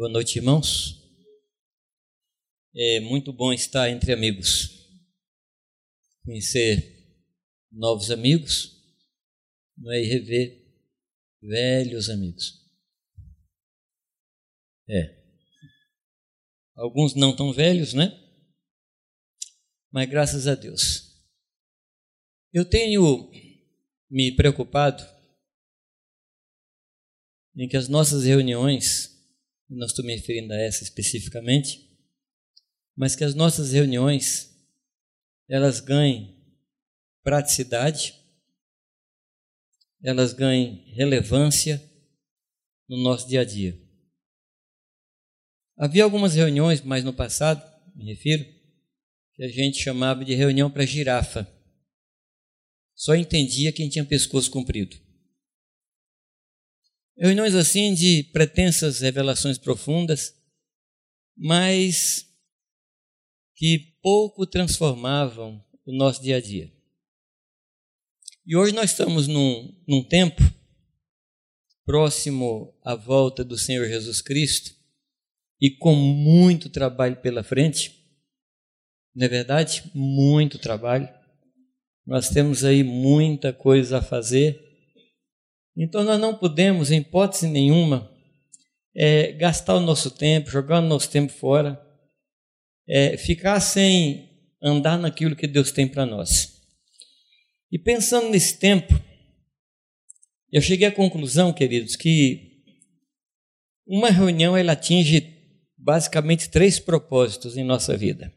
Boa noite, irmãos. É muito bom estar entre amigos, conhecer novos amigos, não é? e rever velhos amigos. É. Alguns não tão velhos, né? Mas graças a Deus. Eu tenho me preocupado em que as nossas reuniões, não estou me referindo a essa especificamente, mas que as nossas reuniões elas ganhem praticidade, elas ganhem relevância no nosso dia a dia. Havia algumas reuniões, mas no passado, me refiro, que a gente chamava de reunião para girafa. Só entendia quem tinha pescoço comprido. Reuniões assim de pretensas revelações profundas, mas que pouco transformavam o nosso dia a dia. E hoje nós estamos num, num tempo próximo à volta do Senhor Jesus Cristo e com muito trabalho pela frente. Não é verdade? Muito trabalho. Nós temos aí muita coisa a fazer então nós não podemos, em hipótese nenhuma, é, gastar o nosso tempo, jogar o nosso tempo fora, é, ficar sem andar naquilo que Deus tem para nós. E pensando nesse tempo, eu cheguei à conclusão, queridos, que uma reunião ela atinge basicamente três propósitos em nossa vida.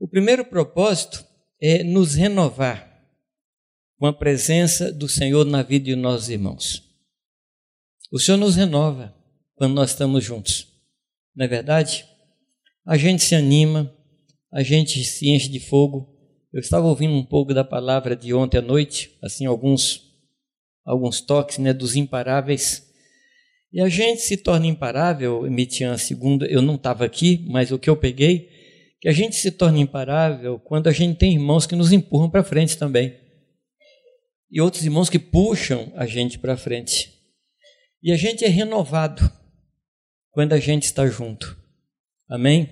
O primeiro propósito é nos renovar com a presença do Senhor na vida de nossos irmãos. O Senhor nos renova quando nós estamos juntos, não é verdade? A gente se anima, a gente se enche de fogo. Eu estava ouvindo um pouco da palavra de ontem à noite, assim, alguns, alguns toques né, dos imparáveis. E a gente se torna imparável, Mitian, segundo, eu não estava aqui, mas o que eu peguei, que a gente se torna imparável quando a gente tem irmãos que nos empurram para frente também e outros irmãos que puxam a gente para frente. E a gente é renovado quando a gente está junto. Amém?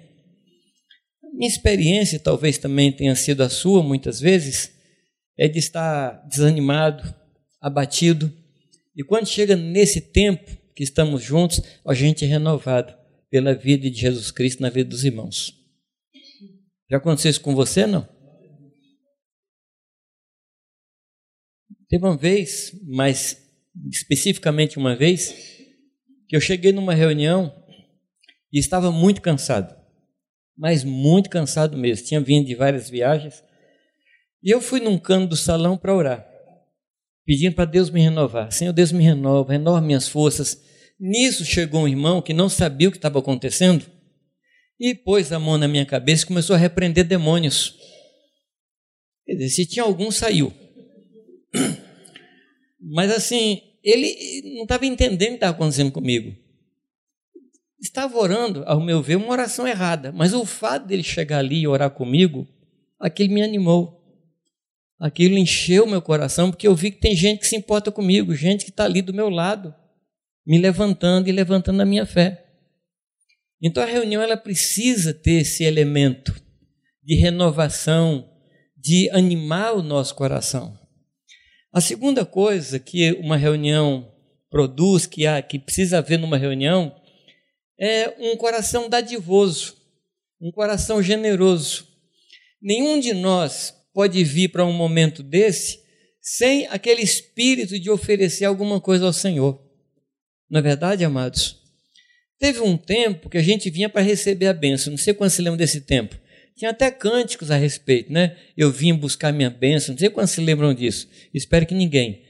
Minha experiência, talvez também tenha sido a sua, muitas vezes, é de estar desanimado, abatido. E quando chega nesse tempo que estamos juntos, a gente é renovado pela vida de Jesus Cristo na vida dos irmãos. Já aconteceu isso com você, não? Teve uma vez, mas especificamente uma vez, que eu cheguei numa reunião e estava muito cansado, mas muito cansado mesmo. Tinha vindo de várias viagens e eu fui num canto do salão para orar, pedindo para Deus me renovar. Senhor, Deus me renova, renova minhas forças. Nisso chegou um irmão que não sabia o que estava acontecendo e pôs a mão na minha cabeça e começou a repreender demônios. Quer dizer, se tinha algum, saiu. Mas assim, ele não estava entendendo o que estava acontecendo comigo. Estava orando, ao meu ver, uma oração errada. Mas o fato dele chegar ali e orar comigo, aquilo me animou. Aquilo encheu meu coração, porque eu vi que tem gente que se importa comigo, gente que está ali do meu lado, me levantando e levantando a minha fé. Então a reunião ela precisa ter esse elemento de renovação, de animar o nosso coração. A segunda coisa que uma reunião produz, que, há, que precisa haver numa reunião, é um coração dadivoso, um coração generoso. Nenhum de nós pode vir para um momento desse sem aquele espírito de oferecer alguma coisa ao Senhor. Não é verdade, amados? Teve um tempo que a gente vinha para receber a bênção. Não sei quando se lembra desse tempo. Tinha até cânticos a respeito, né? Eu vim buscar minha bênção. Não sei quantos se lembram disso. Espero que ninguém.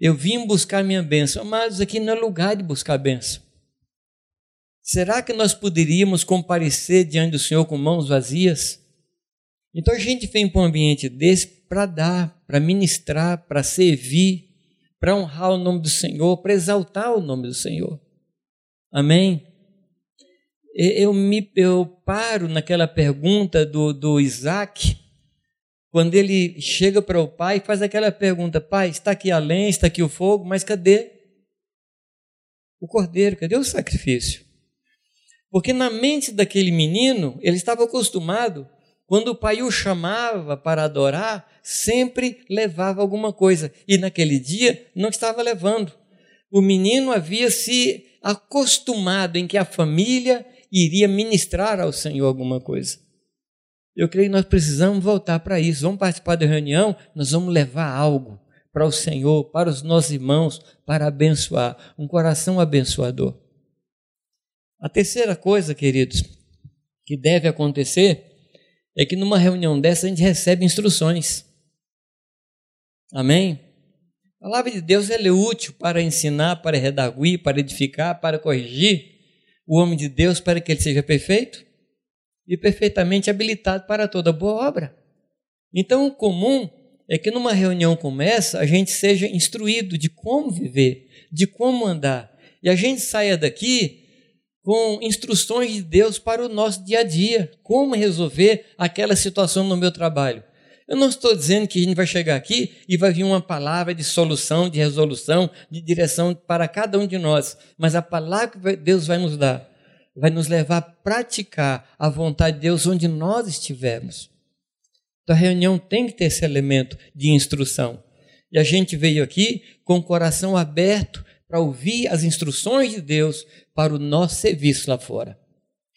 Eu vim buscar minha bênção. Amados, aqui não é lugar de buscar bênção. Será que nós poderíamos comparecer diante do Senhor com mãos vazias? Então a gente vem para um ambiente desse para dar, para ministrar, para servir, para honrar o nome do Senhor, para exaltar o nome do Senhor. Amém? Eu, me, eu paro naquela pergunta do, do Isaac, quando ele chega para o pai e faz aquela pergunta: Pai, está aqui a lenha, está aqui o fogo, mas cadê? O cordeiro, cadê o sacrifício? Porque na mente daquele menino, ele estava acostumado, quando o pai o chamava para adorar, sempre levava alguma coisa. E naquele dia não estava levando. O menino havia se acostumado em que a família iria ministrar ao Senhor alguma coisa. Eu creio que nós precisamos voltar para isso. Vamos participar da reunião, nós vamos levar algo para o Senhor, para os nossos irmãos, para abençoar, um coração abençoador. A terceira coisa, queridos, que deve acontecer é que numa reunião dessa a gente recebe instruções. Amém? A palavra de Deus é útil para ensinar, para redarguir, para edificar, para corrigir o homem de Deus para que ele seja perfeito e perfeitamente habilitado para toda boa obra. Então, o comum é que numa reunião como essa, a gente seja instruído de como viver, de como andar, e a gente saia daqui com instruções de Deus para o nosso dia a dia, como resolver aquela situação no meu trabalho. Eu não estou dizendo que a gente vai chegar aqui e vai vir uma palavra de solução, de resolução, de direção para cada um de nós, mas a palavra que Deus vai nos dar vai nos levar a praticar a vontade de Deus onde nós estivermos. Então a reunião tem que ter esse elemento de instrução. E a gente veio aqui com o coração aberto para ouvir as instruções de Deus para o nosso serviço lá fora.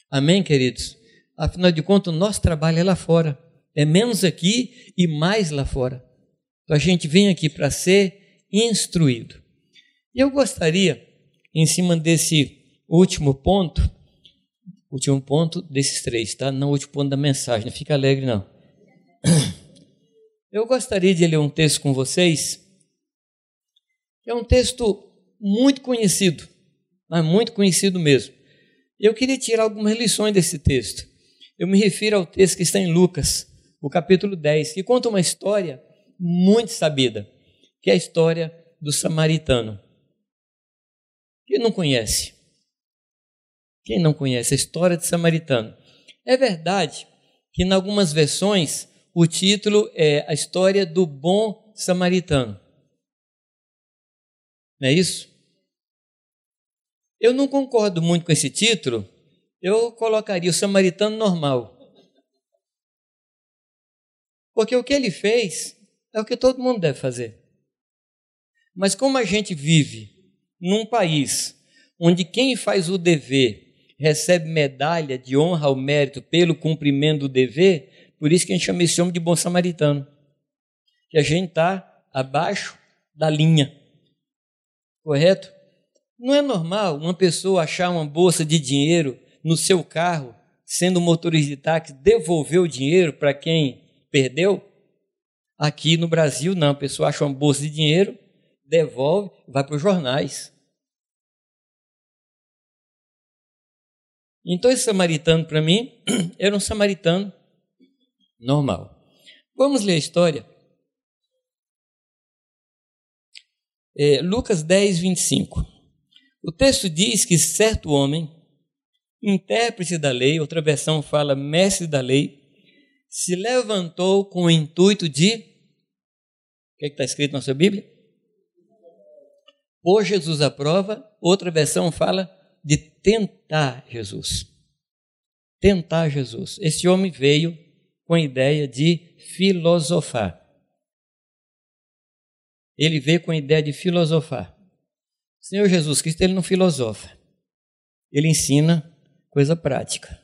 Amém, queridos? Afinal de contas, o nosso trabalho é lá fora. É menos aqui e mais lá fora. Então a gente vem aqui para ser instruído. Eu gostaria, em cima desse último ponto, último ponto desses três, tá? Não o último ponto da mensagem, não fica alegre não. Eu gostaria de ler um texto com vocês. É um texto muito conhecido, mas muito conhecido mesmo. Eu queria tirar algumas lições desse texto. Eu me refiro ao texto que está em Lucas, o capítulo 10, que conta uma história muito sabida, que é a história do samaritano. Quem não conhece? Quem não conhece a história de samaritano? É verdade que em algumas versões o título é A História do Bom Samaritano. Não é isso? Eu não concordo muito com esse título, eu colocaria o samaritano normal. Porque o que ele fez é o que todo mundo deve fazer. Mas como a gente vive num país onde quem faz o dever recebe medalha de honra ao mérito pelo cumprimento do dever, por isso que a gente chama esse homem de bom samaritano. Que a gente está abaixo da linha. Correto? Não é normal uma pessoa achar uma bolsa de dinheiro no seu carro, sendo motorista de táxi, devolver o dinheiro para quem Perdeu? Aqui no Brasil, não. A pessoa acha uma bolsa de dinheiro, devolve, vai para os jornais. Então, esse samaritano, para mim, era um samaritano normal. Vamos ler a história. É, Lucas 10, 25. O texto diz que certo homem, intérprete da lei, outra versão fala mestre da lei, se levantou com o intuito de. O que é está escrito na sua Bíblia? Pôr Jesus à prova. Outra versão fala de tentar Jesus. Tentar Jesus. Esse homem veio com a ideia de filosofar. Ele veio com a ideia de filosofar. Senhor Jesus Cristo, ele não filosofa. Ele ensina coisa prática.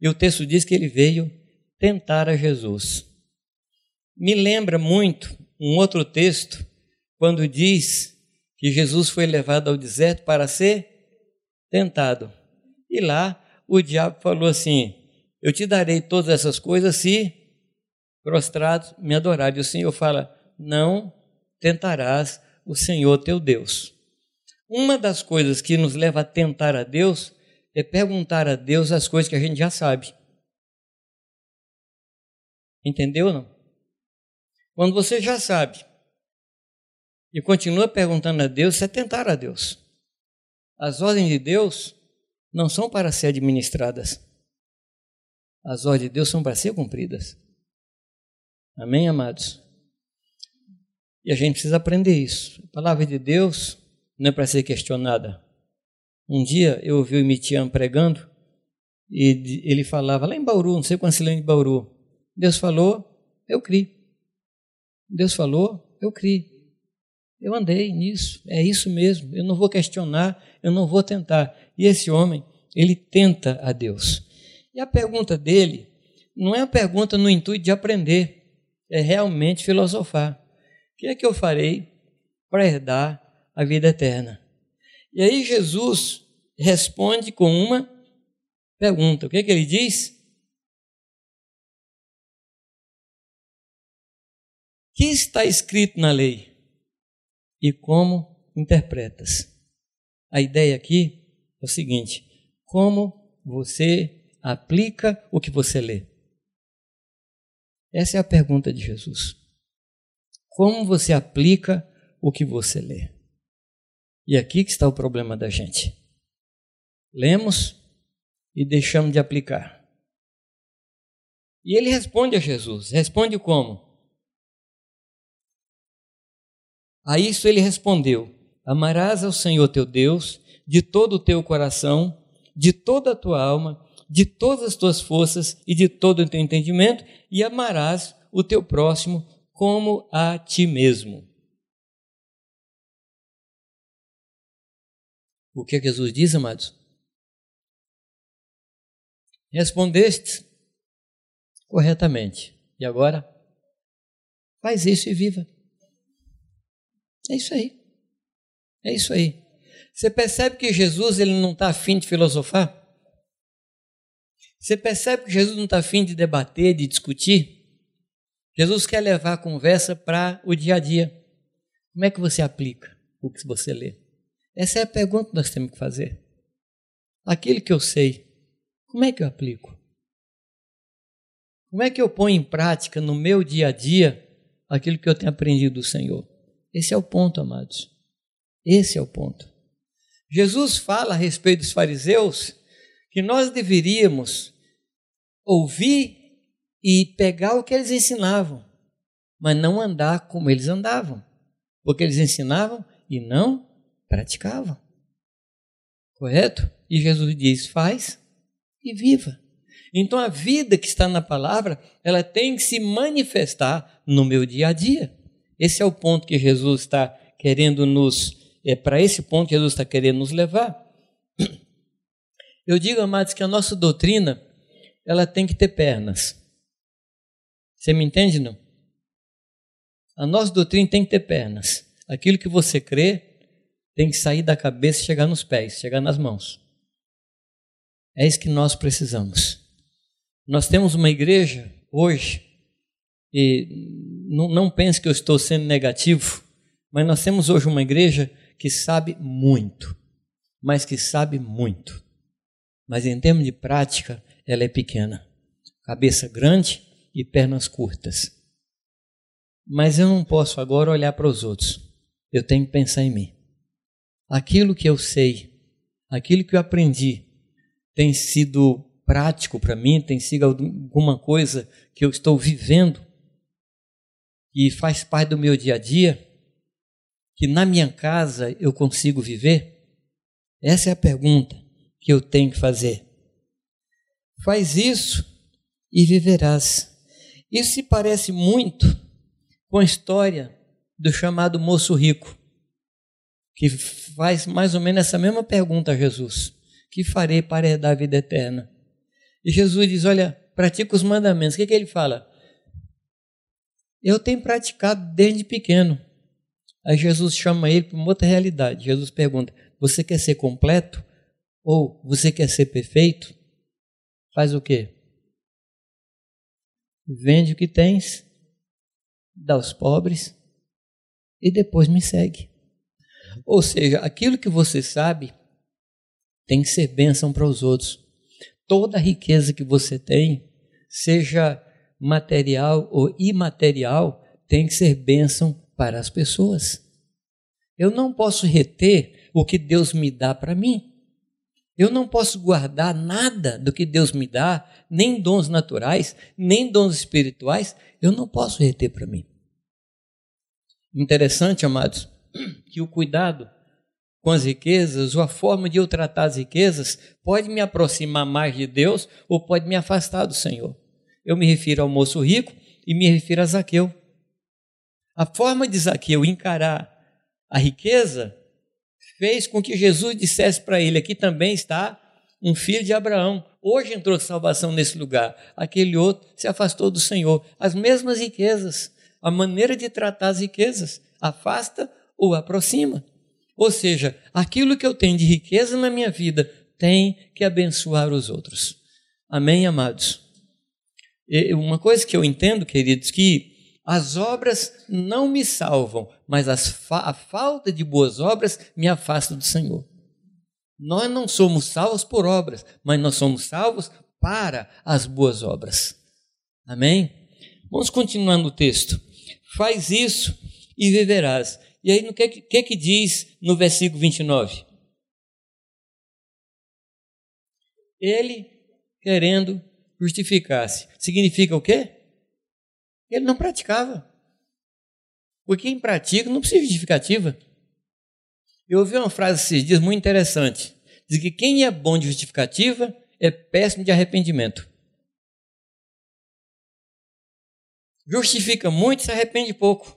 E o texto diz que ele veio tentar a Jesus. Me lembra muito um outro texto, quando diz que Jesus foi levado ao deserto para ser tentado. E lá o diabo falou assim: Eu te darei todas essas coisas se prostrados me adorar. E o Senhor fala: Não tentarás o Senhor teu Deus. Uma das coisas que nos leva a tentar a Deus é perguntar a Deus as coisas que a gente já sabe. Entendeu ou não? Quando você já sabe e continua perguntando a Deus, você é tentar a Deus. As ordens de Deus não são para ser administradas. As ordens de Deus são para ser cumpridas. Amém, amados? E a gente precisa aprender isso. A palavra de Deus não é para ser questionada, Um dia eu ouvi o Mitian pregando e ele falava lá em Bauru, não sei quantos de Bauru. Deus falou, eu criei. Deus falou, eu criei. Eu andei nisso, é isso mesmo. Eu não vou questionar, eu não vou tentar. E esse homem, ele tenta a Deus. E a pergunta dele não é uma pergunta no intuito de aprender, é realmente filosofar. O que é que eu farei para herdar a vida eterna? E aí Jesus responde com uma pergunta. O que é que ele diz? Que está escrito na lei? E como interpretas? A ideia aqui é o seguinte: como você aplica o que você lê? Essa é a pergunta de Jesus. Como você aplica o que você lê? E aqui que está o problema da gente. Lemos e deixamos de aplicar. E ele responde a Jesus. Responde como? A isso ele respondeu: Amarás ao Senhor teu Deus de todo o teu coração, de toda a tua alma, de todas as tuas forças e de todo o teu entendimento, e amarás o teu próximo como a ti mesmo. O que Jesus diz, amados? Respondeste corretamente. E agora? Faz isso e viva. É isso aí. É isso aí. Você percebe que Jesus ele não está afim de filosofar? Você percebe que Jesus não está afim de debater, de discutir? Jesus quer levar a conversa para o dia a dia. Como é que você aplica o que você lê? Essa é a pergunta que nós temos que fazer. Aquilo que eu sei, como é que eu aplico? Como é que eu ponho em prática no meu dia a dia aquilo que eu tenho aprendido do Senhor? Esse é o ponto, amados. Esse é o ponto. Jesus fala a respeito dos fariseus que nós deveríamos ouvir e pegar o que eles ensinavam, mas não andar como eles andavam, porque eles ensinavam e não praticavam. Correto? E Jesus diz: faz e viva. Então a vida que está na palavra, ela tem que se manifestar no meu dia a dia. Esse é o ponto que Jesus está querendo nos, é para esse ponto que Jesus está querendo nos levar. Eu digo, amados, que a nossa doutrina, ela tem que ter pernas. Você me entende, não? A nossa doutrina tem que ter pernas. Aquilo que você crê, tem que sair da cabeça e chegar nos pés, chegar nas mãos. É isso que nós precisamos. Nós temos uma igreja hoje, e não, não pense que eu estou sendo negativo, mas nós temos hoje uma igreja que sabe muito, mas que sabe muito. Mas em termos de prática, ela é pequena. Cabeça grande e pernas curtas. Mas eu não posso agora olhar para os outros. Eu tenho que pensar em mim aquilo que eu sei, aquilo que eu aprendi, tem sido prático para mim, tem sido alguma coisa que eu estou vivendo e faz parte do meu dia a dia, que na minha casa eu consigo viver? Essa é a pergunta que eu tenho que fazer. Faz isso e viverás. Isso se parece muito com a história do chamado moço rico que faz mais ou menos essa mesma pergunta a Jesus: Que farei para herdar a vida eterna? E Jesus diz: Olha, pratica os mandamentos. O que, que ele fala? Eu tenho praticado desde pequeno. Aí Jesus chama ele para uma outra realidade. Jesus pergunta: Você quer ser completo? Ou você quer ser perfeito? Faz o quê? Vende o que tens, dá aos pobres e depois me segue. Ou seja, aquilo que você sabe tem que ser bênção para os outros. Toda a riqueza que você tem, seja material ou imaterial, tem que ser bênção para as pessoas. Eu não posso reter o que Deus me dá para mim. Eu não posso guardar nada do que Deus me dá, nem dons naturais, nem dons espirituais, eu não posso reter para mim. Interessante, amados, que o cuidado com as riquezas, ou a forma de eu tratar as riquezas, pode me aproximar mais de Deus ou pode me afastar do Senhor. Eu me refiro ao moço rico e me refiro a Zaqueu. A forma de Zaqueu encarar a riqueza fez com que Jesus dissesse para ele: aqui também está um filho de Abraão. Hoje entrou salvação nesse lugar. Aquele outro se afastou do Senhor. As mesmas riquezas, a maneira de tratar as riquezas, afasta ou aproxima. Ou seja, aquilo que eu tenho de riqueza na minha vida tem que abençoar os outros. Amém, amados? Uma coisa que eu entendo, queridos, que as obras não me salvam, mas fa a falta de boas obras me afasta do Senhor. Nós não somos salvos por obras, mas nós somos salvos para as boas obras. Amém? Vamos continuar no texto. Faz isso e viverás. E aí, o que, que, que diz no versículo 29? Ele querendo justificar-se. Significa o quê? Ele não praticava. Porque quem pratica não precisa de justificativa. Eu ouvi uma frase esses dias muito interessante. Diz que quem é bom de justificativa é péssimo de arrependimento. Justifica muito, se arrepende pouco.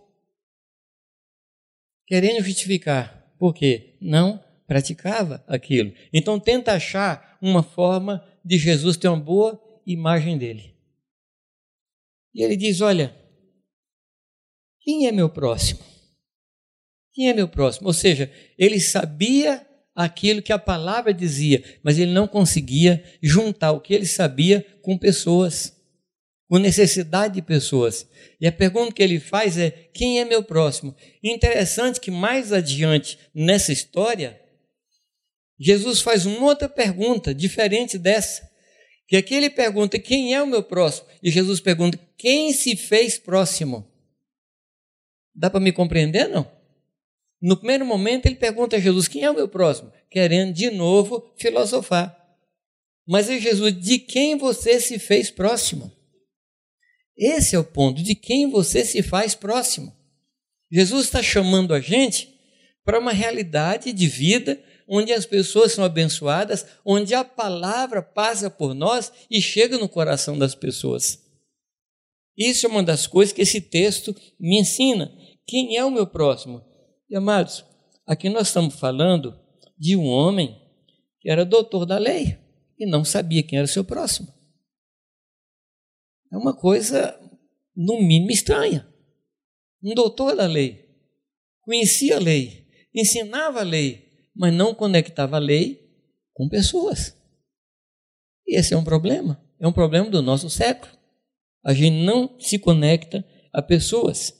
Querendo justificar. Por quê? Não praticava aquilo. Então tenta achar uma forma de Jesus ter uma boa imagem dele. E ele diz: Olha, quem é meu próximo? Quem é meu próximo? Ou seja, ele sabia aquilo que a palavra dizia, mas ele não conseguia juntar o que ele sabia com pessoas, com necessidade de pessoas. E a pergunta que ele faz é: quem é meu próximo? interessante que mais adiante nessa história, Jesus faz uma outra pergunta diferente dessa. Que aqui ele pergunta: quem é o meu próximo? E Jesus pergunta: quem se fez próximo? Dá para me compreender, não? No primeiro momento, ele pergunta a Jesus: quem é o meu próximo? Querendo de novo filosofar. Mas aí Jesus, de quem você se fez próximo? Esse é o ponto, de quem você se faz próximo. Jesus está chamando a gente para uma realidade de vida onde as pessoas são abençoadas, onde a palavra passa por nós e chega no coração das pessoas. Isso é uma das coisas que esse texto me ensina. Quem é o meu próximo? E amados, aqui nós estamos falando de um homem que era doutor da lei e não sabia quem era seu próximo. É uma coisa, no mínimo, estranha. Um doutor da lei, conhecia a lei, ensinava a lei, mas não conectava a lei com pessoas. E esse é um problema, é um problema do nosso século. A gente não se conecta a pessoas.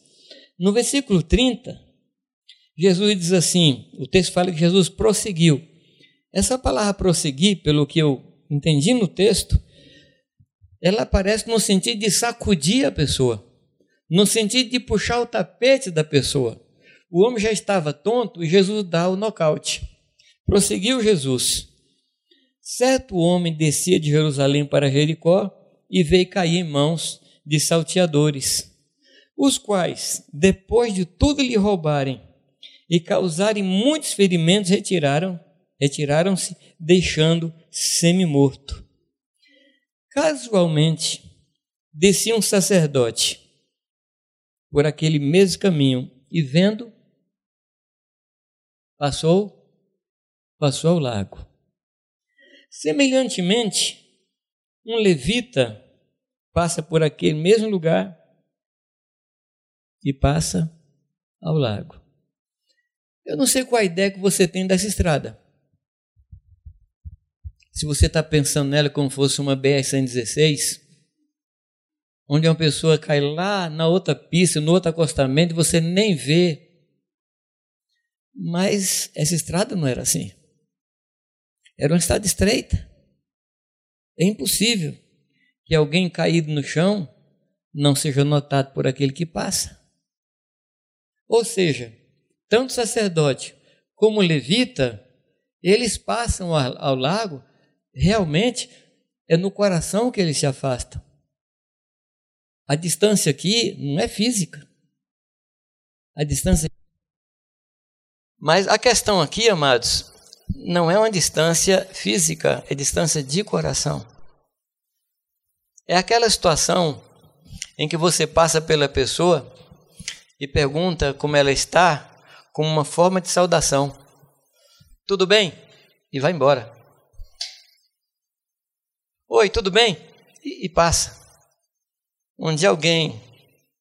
No versículo 30, Jesus diz assim: o texto fala que Jesus prosseguiu. Essa palavra prosseguir, pelo que eu entendi no texto, ela aparece no sentido de sacudir a pessoa, no sentido de puxar o tapete da pessoa. O homem já estava tonto e Jesus dá o nocaute. Prosseguiu Jesus. Certo homem descia de Jerusalém para Jericó e veio cair em mãos de salteadores, os quais, depois de tudo lhe roubarem e causarem muitos ferimentos, retiraram, retiraram-se, deixando semi-morto. Casualmente, descia um sacerdote por aquele mesmo caminho e vendo passou, passou ao lago. Semelhantemente, um levita passa por aquele mesmo lugar e passa ao lago. Eu não sei qual a ideia que você tem dessa estrada. Se você está pensando nela como fosse uma BR-116, onde uma pessoa cai lá na outra pista, no outro acostamento, e você nem vê mas essa estrada não era assim. Era uma estrada estreita. É impossível que alguém caído no chão não seja notado por aquele que passa. Ou seja, tanto sacerdote como levita, eles passam ao lago, realmente é no coração que eles se afastam. A distância aqui não é física. A distância Mas a questão aqui, amados, não é uma distância física, é distância de coração. É aquela situação em que você passa pela pessoa e pergunta como ela está, como uma forma de saudação. Tudo bem? E vai embora. Oi, tudo bem? E, e passa. Um dia alguém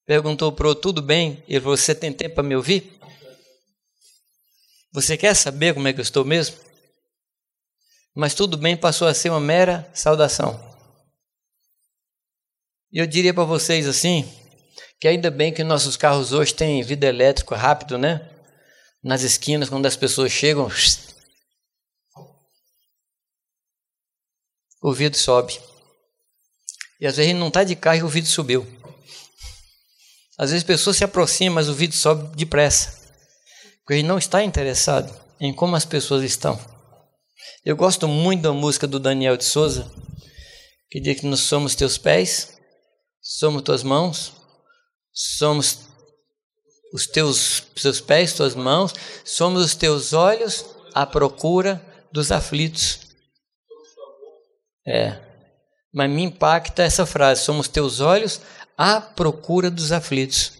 perguntou para o tudo bem? E você tem tempo para me ouvir? Você quer saber como é que eu estou mesmo? Mas tudo bem passou a ser uma mera saudação. E eu diria para vocês assim, que ainda bem que nossos carros hoje têm vida elétrica rápido, né? Nas esquinas, quando as pessoas chegam, o vidro sobe. E às vezes não está de carro e o vidro subiu. Às vezes a pessoa se aproxima, mas o vidro sobe depressa. Porque ele não está interessado em como as pessoas estão. Eu gosto muito da música do Daniel de Souza, que diz que nós somos teus pés, somos tuas mãos, somos os teus seus pés, tuas mãos, somos os teus olhos à procura dos aflitos. É. Mas me impacta essa frase: somos teus olhos à procura dos aflitos.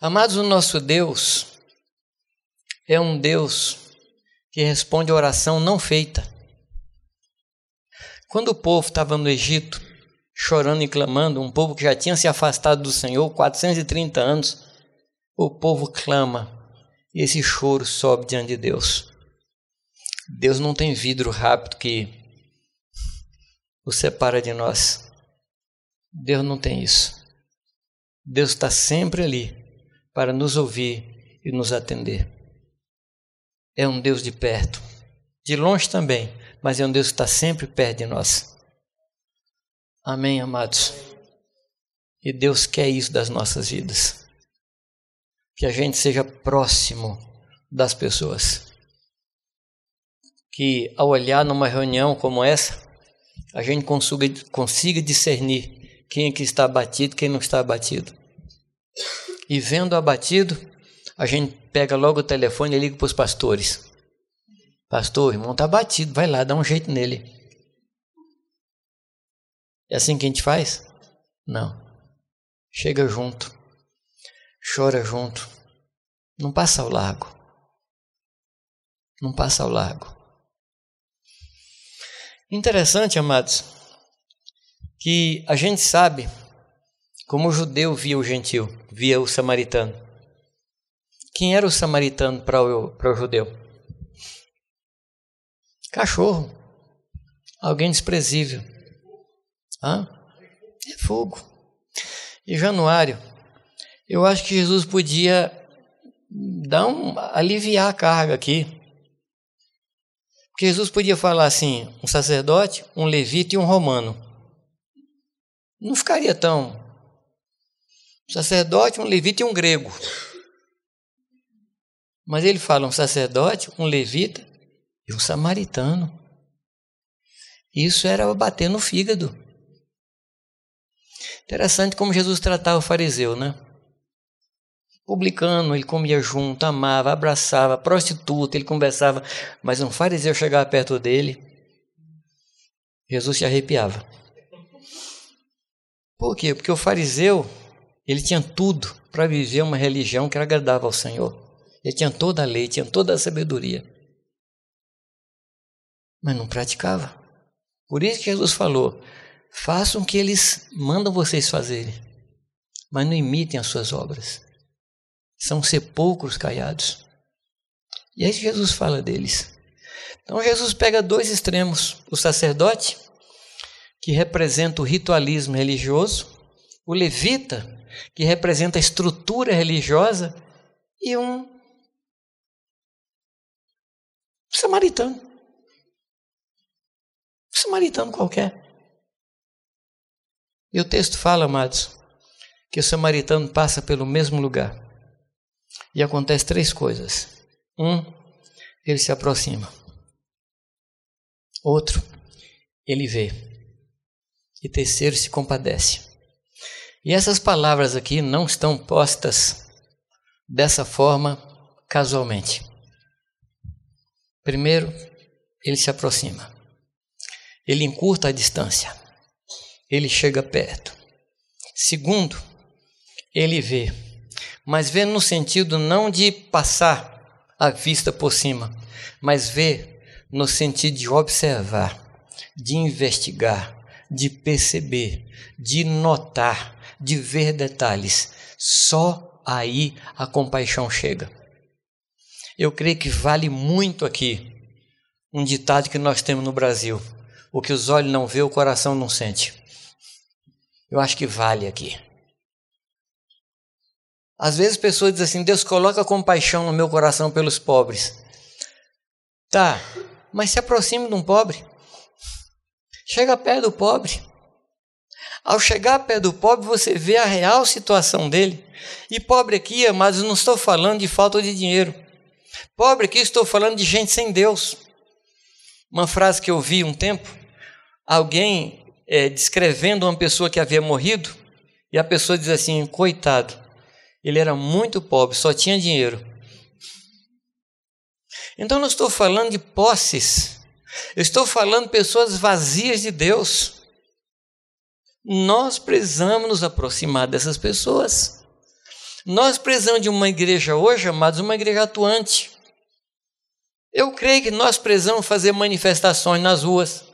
Amados, o nosso Deus é um Deus que responde a oração não feita. Quando o povo estava no Egito, chorando e clamando, um povo que já tinha se afastado do Senhor 430 anos, o povo clama e esse choro sobe diante de Deus. Deus não tem vidro rápido que o separa de nós. Deus não tem isso. Deus está sempre ali para nos ouvir e nos atender. É um Deus de perto, de longe também, mas é um Deus que está sempre perto de nós. Amém, amados? E Deus quer isso das nossas vidas. Que a gente seja próximo das pessoas. Que ao olhar numa reunião como essa, a gente consiga, consiga discernir quem é que está abatido quem não está abatido. E vendo abatido, a gente pega logo o telefone e liga para os pastores. Pastor, irmão está abatido, vai lá, dá um jeito nele. É assim que a gente faz? Não. Chega junto, chora junto, não passa ao largo. Não passa ao largo. Interessante, amados, que a gente sabe como o judeu via o gentil, via o samaritano. Quem era o samaritano para o, para o judeu? Cachorro. Alguém desprezível. Hã? É fogo. E Januário, eu acho que Jesus podia dar um, aliviar a carga aqui. Porque Jesus podia falar assim: um sacerdote, um levita e um romano. Não ficaria tão. Um sacerdote, um levita e um grego. Mas ele fala um sacerdote, um levita e um samaritano. Isso era bater no fígado. Interessante como Jesus tratava o fariseu, né? Publicano, ele comia junto, amava, abraçava, prostituta, ele conversava, mas um fariseu chegava perto dele, Jesus se arrepiava. Por quê? Porque o fariseu, ele tinha tudo para viver uma religião que agradava ao Senhor. Ele tinha toda a lei, tinha toda a sabedoria. Mas não praticava. Por isso que Jesus falou: Façam o que eles mandam vocês fazerem, mas não imitem as suas obras. São sepulcros caiados. E aí Jesus fala deles. Então Jesus pega dois extremos: o sacerdote, que representa o ritualismo religioso, o levita, que representa a estrutura religiosa, e um samaritano. Samaritano qualquer. E o texto fala, amados, que o samaritano passa pelo mesmo lugar. E acontece três coisas. Um, ele se aproxima. Outro, ele vê. E terceiro, se compadece. E essas palavras aqui não estão postas dessa forma casualmente. Primeiro, ele se aproxima. Ele encurta a distância. Ele chega perto. Segundo, ele vê. Mas vê no sentido não de passar a vista por cima, mas vê no sentido de observar, de investigar, de perceber, de notar, de ver detalhes. Só aí a compaixão chega. Eu creio que vale muito aqui um ditado que nós temos no Brasil: o que os olhos não vê, o coração não sente. Eu acho que vale aqui. Às vezes pessoas dizem assim: Deus coloca compaixão no meu coração pelos pobres. Tá, mas se aproxime de um pobre. Chega perto do pobre. Ao chegar perto do pobre, você vê a real situação dele. E pobre aqui, amados, não estou falando de falta de dinheiro. Pobre aqui, estou falando de gente sem Deus. Uma frase que eu vi um tempo, alguém é, descrevendo uma pessoa que havia morrido, e a pessoa diz assim: coitado, ele era muito pobre, só tinha dinheiro. Então não estou falando de posses, eu estou falando de pessoas vazias de Deus. Nós precisamos nos aproximar dessas pessoas. Nós precisamos de uma igreja hoje, amados, uma igreja atuante. Eu creio que nós precisamos fazer manifestações nas ruas.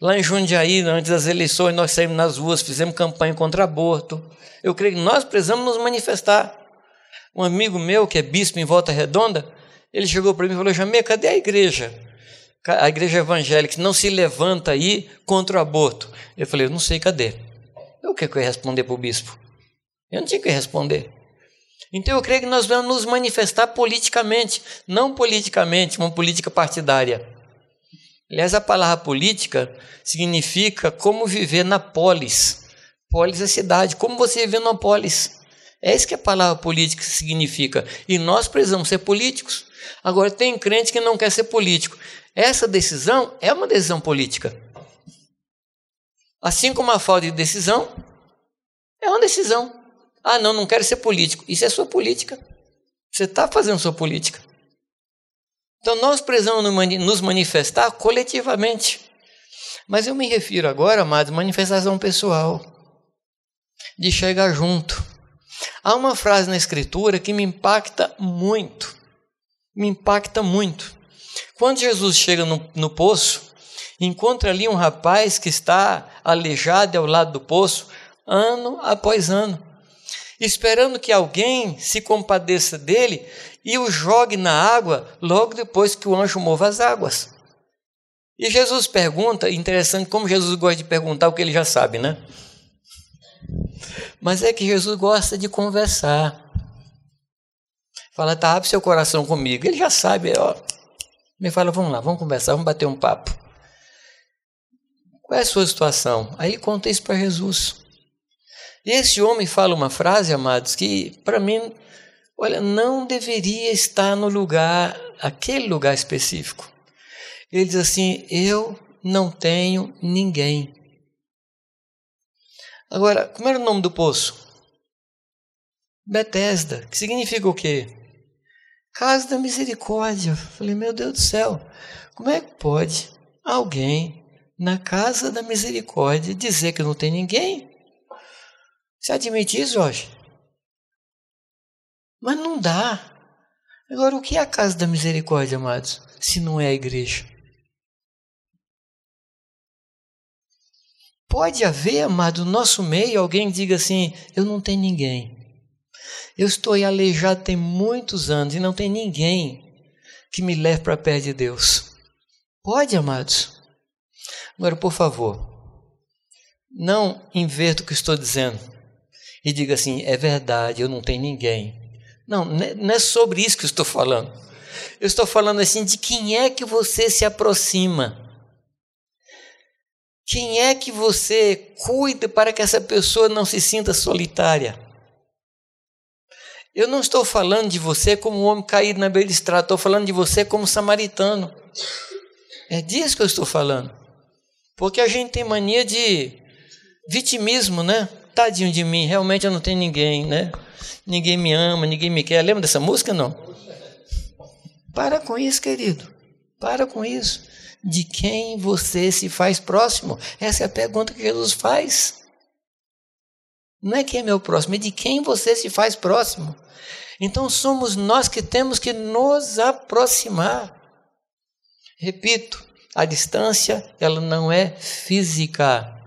Lá em Jundiaí, antes das eleições, nós saímos nas ruas, fizemos campanha contra aborto. Eu creio que nós precisamos nos manifestar. Um amigo meu, que é bispo em Volta Redonda, ele chegou para mim e falou: Jamê, cadê a igreja? A igreja evangélica não se levanta aí contra o aborto. Eu falei: Eu não sei, cadê? Eu o que eu ia responder para o bispo? Eu não tinha que responder. Então eu creio que nós vamos nos manifestar politicamente, não politicamente, uma política partidária. Aliás, a palavra política significa como viver na polis. Polis é cidade, como você vive numa polis. É isso que a palavra política significa. E nós precisamos ser políticos. Agora, tem crente que não quer ser político. Essa decisão é uma decisão política. Assim como a falta de decisão é uma decisão. Ah, não, não quero ser político. Isso é sua política. Você está fazendo sua política. Então nós precisamos nos manifestar coletivamente. Mas eu me refiro agora, amados, manifestação pessoal. De chegar junto. Há uma frase na Escritura que me impacta muito. Me impacta muito. Quando Jesus chega no, no poço, encontra ali um rapaz que está aleijado ao lado do poço, ano após ano esperando que alguém se compadeça dele e o jogue na água logo depois que o anjo mova as águas. E Jesus pergunta, interessante como Jesus gosta de perguntar o que ele já sabe, né? Mas é que Jesus gosta de conversar. Fala, tá, abre seu coração comigo. Ele já sabe, ó. Me fala, vamos lá, vamos conversar, vamos bater um papo. Qual é a sua situação? Aí conta isso para Jesus. E esse homem fala uma frase, amados, que para mim, olha, não deveria estar no lugar, aquele lugar específico. Ele diz assim: Eu não tenho ninguém. Agora, como era o nome do poço? Betesda, que significa o quê? Casa da misericórdia. Falei, meu Deus do céu, como é que pode alguém na casa da misericórdia dizer que não tem ninguém? Você admite isso, Jorge? Mas não dá. Agora, o que é a casa da misericórdia, amados, se não é a igreja? Pode haver, amado, no nosso meio alguém que diga assim: eu não tenho ninguém. Eu estou aleijado tem muitos anos e não tem ninguém que me leve para perto de Deus. Pode, amados. Agora, por favor, não inverta o que estou dizendo e diga assim: é verdade, eu não tenho ninguém. Não, não é sobre isso que eu estou falando. Eu estou falando assim de quem é que você se aproxima. Quem é que você cuida para que essa pessoa não se sinta solitária? Eu não estou falando de você como um homem caído na beira da estrada, estou falando de você como samaritano. É disso que eu estou falando. Porque a gente tem mania de vitimismo, né? Tadinho de mim, realmente eu não tenho ninguém, né? Ninguém me ama, ninguém me quer. Lembra dessa música? Não. Para com isso, querido. Para com isso. De quem você se faz próximo? Essa é a pergunta que Jesus faz. Não é quem é meu próximo, é de quem você se faz próximo. Então somos nós que temos que nos aproximar. Repito, a distância ela não é física.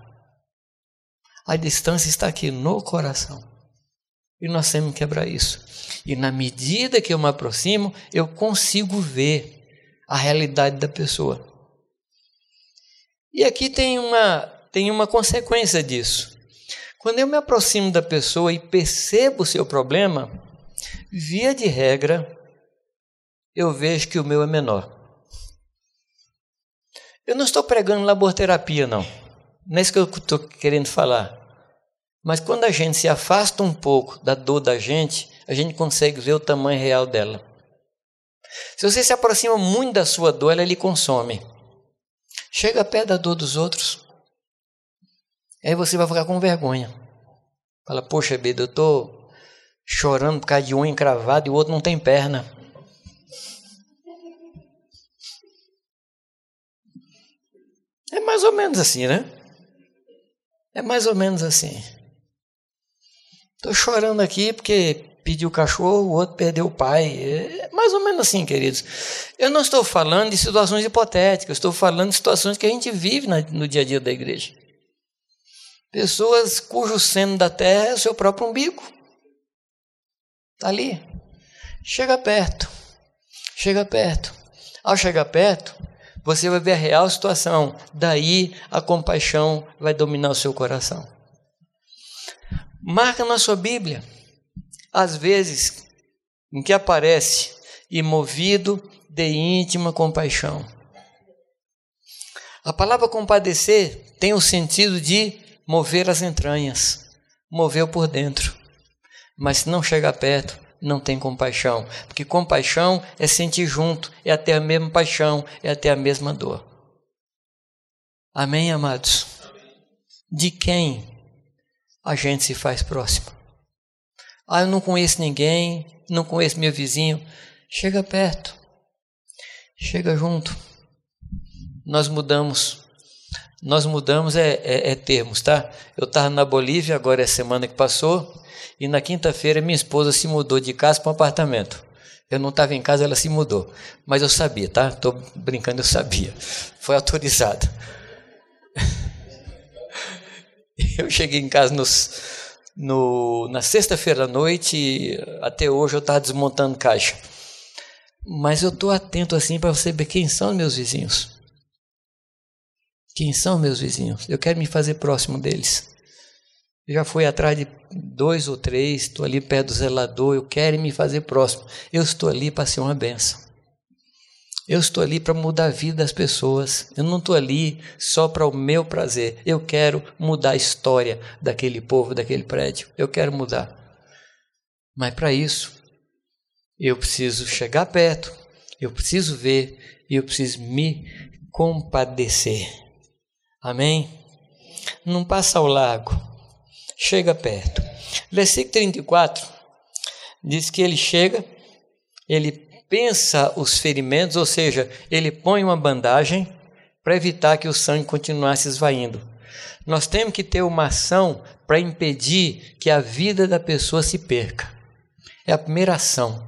A distância está aqui no coração. E nós temos que quebrar isso. E na medida que eu me aproximo, eu consigo ver a realidade da pessoa. E aqui tem uma, tem uma consequência disso. Quando eu me aproximo da pessoa e percebo o seu problema, via de regra, eu vejo que o meu é menor. Eu não estou pregando laborterapia, não. Não é isso que eu estou querendo falar. Mas quando a gente se afasta um pouco da dor da gente, a gente consegue ver o tamanho real dela. Se você se aproxima muito da sua dor, ela lhe consome. Chega perto da dor dos outros. Aí você vai ficar com vergonha. Fala, poxa vida, eu estou chorando por causa de um encravado e o outro não tem perna. É mais ou menos assim, né? É mais ou menos assim. Estou chorando aqui porque pediu o cachorro, o outro perdeu o pai. É mais ou menos assim, queridos. Eu não estou falando de situações hipotéticas, estou falando de situações que a gente vive no dia a dia da igreja. Pessoas cujo seno da terra é o seu próprio umbigo. Está ali. Chega perto. Chega perto. Ao chegar perto, você vai ver a real situação. Daí a compaixão vai dominar o seu coração. Marca na sua Bíblia às vezes em que aparece e movido de íntima compaixão. A palavra compadecer tem o sentido de mover as entranhas, mover por dentro. Mas se não chegar perto, não tem compaixão, porque compaixão é sentir junto, é até a mesma paixão, é até a mesma dor. Amém, amados? De quem a gente se faz próximo? Ah, eu não conheço ninguém, não conheço meu vizinho. Chega perto, chega junto. Nós mudamos. Nós mudamos é, é, é termos, tá? Eu estava na Bolívia, agora é semana que passou, e na quinta-feira minha esposa se mudou de casa para um apartamento. Eu não estava em casa, ela se mudou. Mas eu sabia, tá? Estou brincando, eu sabia. Foi autorizado. Eu cheguei em casa nos no, na sexta-feira à noite, até hoje eu estava desmontando caixa. Mas eu estou atento assim para saber quem são meus vizinhos. Quem são meus vizinhos? Eu quero me fazer próximo deles. Já fui atrás de dois ou três, estou ali perto do zelador, eu quero me fazer próximo. Eu estou ali para ser uma benção. Eu estou ali para mudar a vida das pessoas. Eu não estou ali só para o meu prazer. Eu quero mudar a história daquele povo, daquele prédio. Eu quero mudar. Mas para isso, eu preciso chegar perto, eu preciso ver e eu preciso me compadecer. Amém? Não passa ao largo, chega perto. Versículo 34 diz que ele chega, ele pensa os ferimentos, ou seja, ele põe uma bandagem para evitar que o sangue continuasse esvaindo. Nós temos que ter uma ação para impedir que a vida da pessoa se perca. É a primeira ação.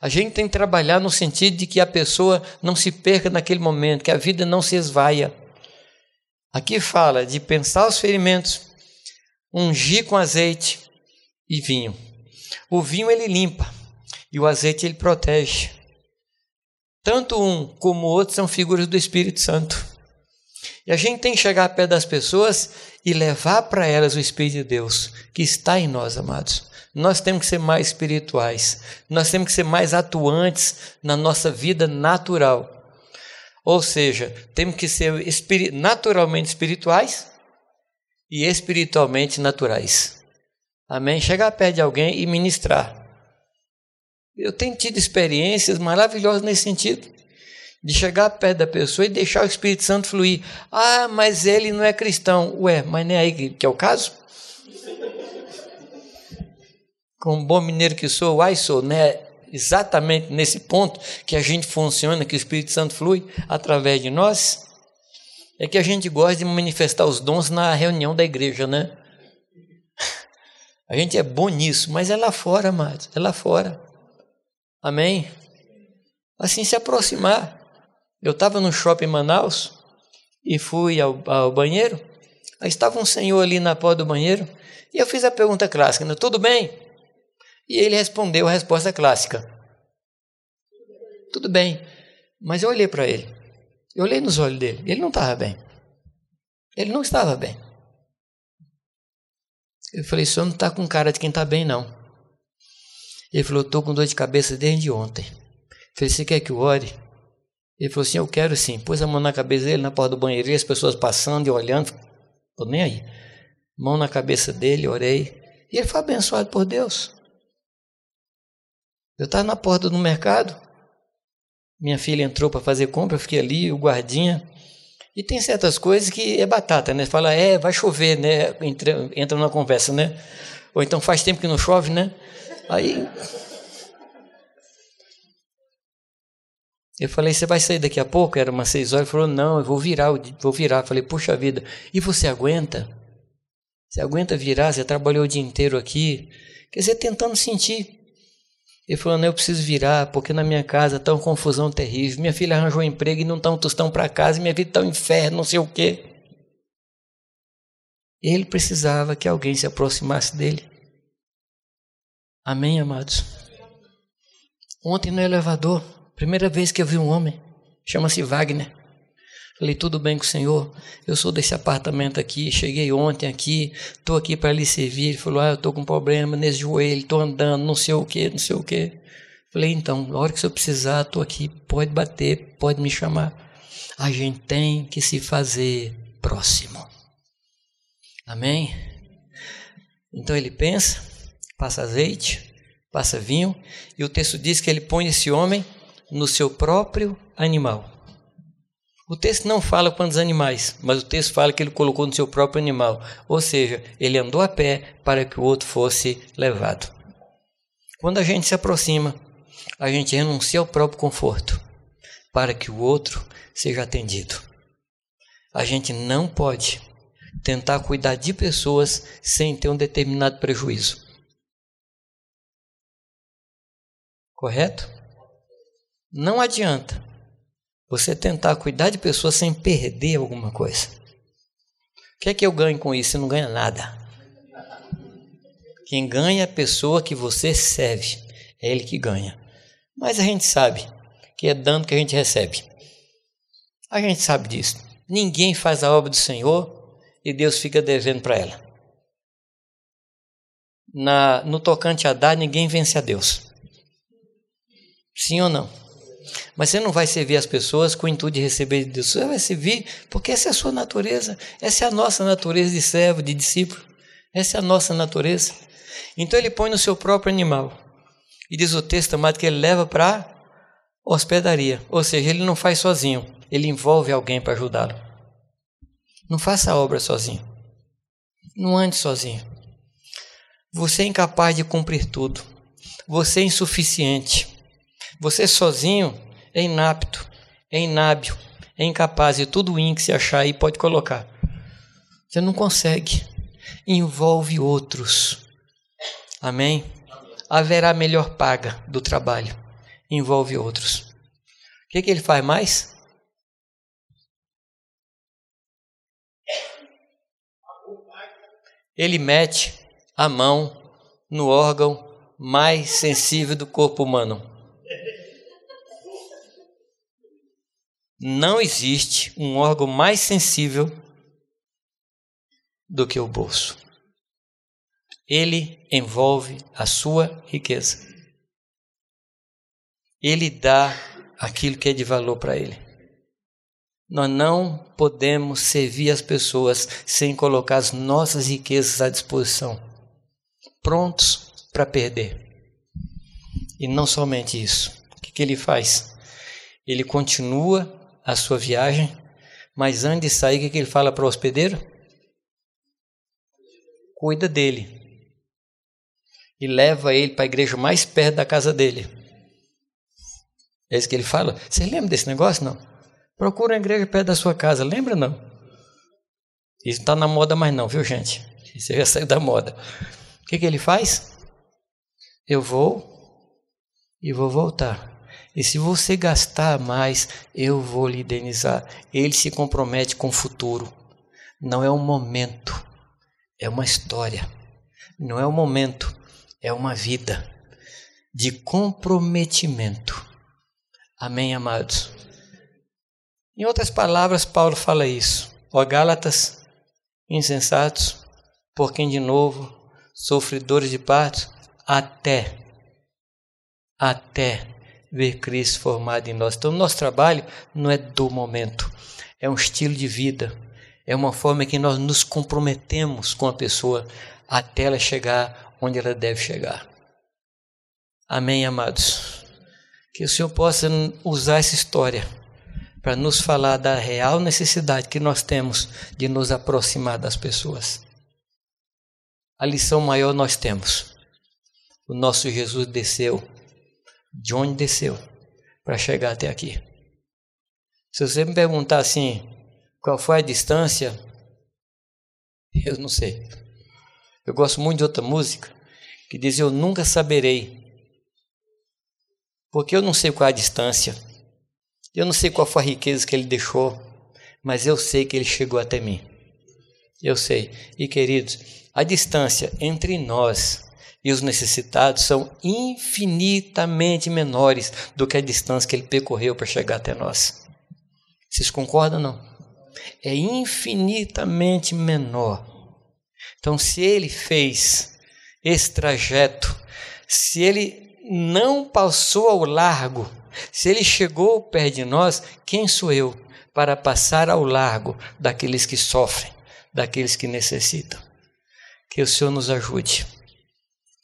A gente tem que trabalhar no sentido de que a pessoa não se perca naquele momento, que a vida não se esvaia. Aqui fala de pensar os ferimentos, ungir com azeite e vinho. O vinho ele limpa, e o azeite ele protege. Tanto um como o outro são figuras do Espírito Santo. E a gente tem que chegar perto das pessoas e levar para elas o Espírito de Deus que está em nós, amados. Nós temos que ser mais espirituais, nós temos que ser mais atuantes na nossa vida natural. Ou seja, temos que ser naturalmente espirituais e espiritualmente naturais. Amém? Chegar perto de alguém e ministrar. Eu tenho tido experiências maravilhosas nesse sentido. De chegar perto da pessoa e deixar o Espírito Santo fluir. Ah, mas ele não é cristão. Ué, mas nem aí que é o caso? Como bom mineiro que sou, ai sou, né? exatamente nesse ponto que a gente funciona, que o Espírito Santo flui através de nós, é que a gente gosta de manifestar os dons na reunião da igreja, né? A gente é bom nisso, mas é lá fora, amados, é lá fora. Amém? Assim se aproximar. Eu estava no shopping em Manaus e fui ao, ao banheiro. Aí estava um senhor ali na porta do banheiro e eu fiz a pergunta clássica: né? Tudo bem? E ele respondeu a resposta clássica: Tudo bem. Mas eu olhei para ele. Eu olhei nos olhos dele. Ele não estava bem. Ele não estava bem. Eu falei: O senhor não está com cara de quem está bem, não. Ele falou: Estou com dor de cabeça desde ontem. Eu falei: Você quer que eu ore? Ele falou assim: Eu quero sim. Pôs a mão na cabeça dele, na porta do banheiro, as pessoas passando e olhando. Estou nem aí. Mão na cabeça dele, orei. E ele foi abençoado por Deus. Eu estava na porta do mercado. Minha filha entrou para fazer compra, eu fiquei ali, o guardinha. E tem certas coisas que é batata, né? Fala, é, vai chover, né? Entra, entra numa conversa, né? Ou então faz tempo que não chove, né? Aí Eu falei, você vai sair daqui a pouco? Era umas seis horas. Ele falou, não, eu vou virar, vou virar. Eu falei, puxa vida, e você aguenta? Você aguenta virar? Você trabalhou o dia inteiro aqui? Quer dizer, tentando sentir. Ele falou, não, eu preciso virar, porque na minha casa está uma confusão terrível. Minha filha arranjou um emprego e não está um tostão para casa, minha vida está um inferno, não sei o quê. Ele precisava que alguém se aproximasse dele. Amém, amados? Ontem no elevador, Primeira vez que eu vi um homem, chama-se Wagner. Falei, tudo bem com o senhor? Eu sou desse apartamento aqui, cheguei ontem aqui, estou aqui para lhe servir. Ele falou, ah, eu estou com problema nesse joelho, estou andando, não sei o que, não sei o que. Falei, então, na hora que o senhor precisar, estou aqui, pode bater, pode me chamar. A gente tem que se fazer próximo. Amém? Então ele pensa, passa azeite, passa vinho, e o texto diz que ele põe esse homem no seu próprio animal. O texto não fala quantos animais, mas o texto fala que ele colocou no seu próprio animal, ou seja, ele andou a pé para que o outro fosse levado. Quando a gente se aproxima, a gente renuncia ao próprio conforto para que o outro seja atendido. A gente não pode tentar cuidar de pessoas sem ter um determinado prejuízo. Correto? Não adianta você tentar cuidar de pessoas sem perder alguma coisa. O que é que eu ganho com isso? Você não ganha nada. Quem ganha é a pessoa que você serve. É ele que ganha. Mas a gente sabe que é dano que a gente recebe. A gente sabe disso. Ninguém faz a obra do Senhor e Deus fica devendo para ela. Na, no tocante a dar, ninguém vence a Deus. Sim ou não? Mas você não vai servir as pessoas com o intuito de receber de Deus. Você vai servir porque essa é a sua natureza. Essa é a nossa natureza de servo, de discípulo. Essa é a nossa natureza. Então ele põe no seu próprio animal. E diz o texto amado que ele leva para hospedaria. Ou seja, ele não faz sozinho. Ele envolve alguém para ajudá-lo. Não faça a obra sozinho. Não ande sozinho. Você é incapaz de cumprir tudo. Você é insuficiente. Você sozinho é inapto, é inábil, é incapaz e tudo in que se achar aí pode colocar. Você não consegue. Envolve outros. Amém? Haverá melhor paga do trabalho. Envolve outros. O que, que ele faz mais? Ele mete a mão no órgão mais sensível do corpo humano. Não existe um órgão mais sensível do que o bolso. Ele envolve a sua riqueza. Ele dá aquilo que é de valor para ele. Nós não podemos servir as pessoas sem colocar as nossas riquezas à disposição, prontos para perder. E não somente isso. O que, que ele faz? Ele continua a sua viagem, mas antes de sair, o que ele fala para o hospedeiro? Cuida dele. E leva ele para a igreja mais perto da casa dele. É isso que ele fala. Você lembra desse negócio? Não. Procura uma igreja perto da sua casa. Lembra? Não. Isso não está na moda mais não, viu gente? Isso já saiu da moda. O que, que ele faz? Eu vou e vou voltar. E se você gastar mais, eu vou lhe indenizar. Ele se compromete com o futuro. Não é um momento, é uma história. Não é um momento, é uma vida de comprometimento. Amém, amados? Em outras palavras, Paulo fala isso. Ó Gálatas, insensatos, por quem de novo, sofredores de partos, até, até ver Cristo formado em nós. Então, nosso trabalho não é do momento, é um estilo de vida, é uma forma que nós nos comprometemos com a pessoa até ela chegar onde ela deve chegar. Amém, amados? Que o Senhor possa usar essa história para nos falar da real necessidade que nós temos de nos aproximar das pessoas. A lição maior nós temos. O nosso Jesus desceu de onde desceu para chegar até aqui. Se você me perguntar assim, qual foi a distância, eu não sei. Eu gosto muito de outra música que diz: Eu nunca saberei, porque eu não sei qual é a distância, eu não sei qual foi a riqueza que ele deixou, mas eu sei que ele chegou até mim. Eu sei. E queridos, a distância entre nós e os necessitados são infinitamente menores do que a distância que ele percorreu para chegar até nós. Vocês concordam não? É infinitamente menor. Então, se ele fez esse trajeto, se ele não passou ao largo, se ele chegou perto de nós, quem sou eu para passar ao largo daqueles que sofrem, daqueles que necessitam? Que o Senhor nos ajude.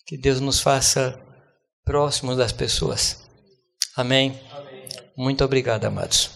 Que Deus nos faça próximos das pessoas. Amém? Amém. Muito obrigado, amados.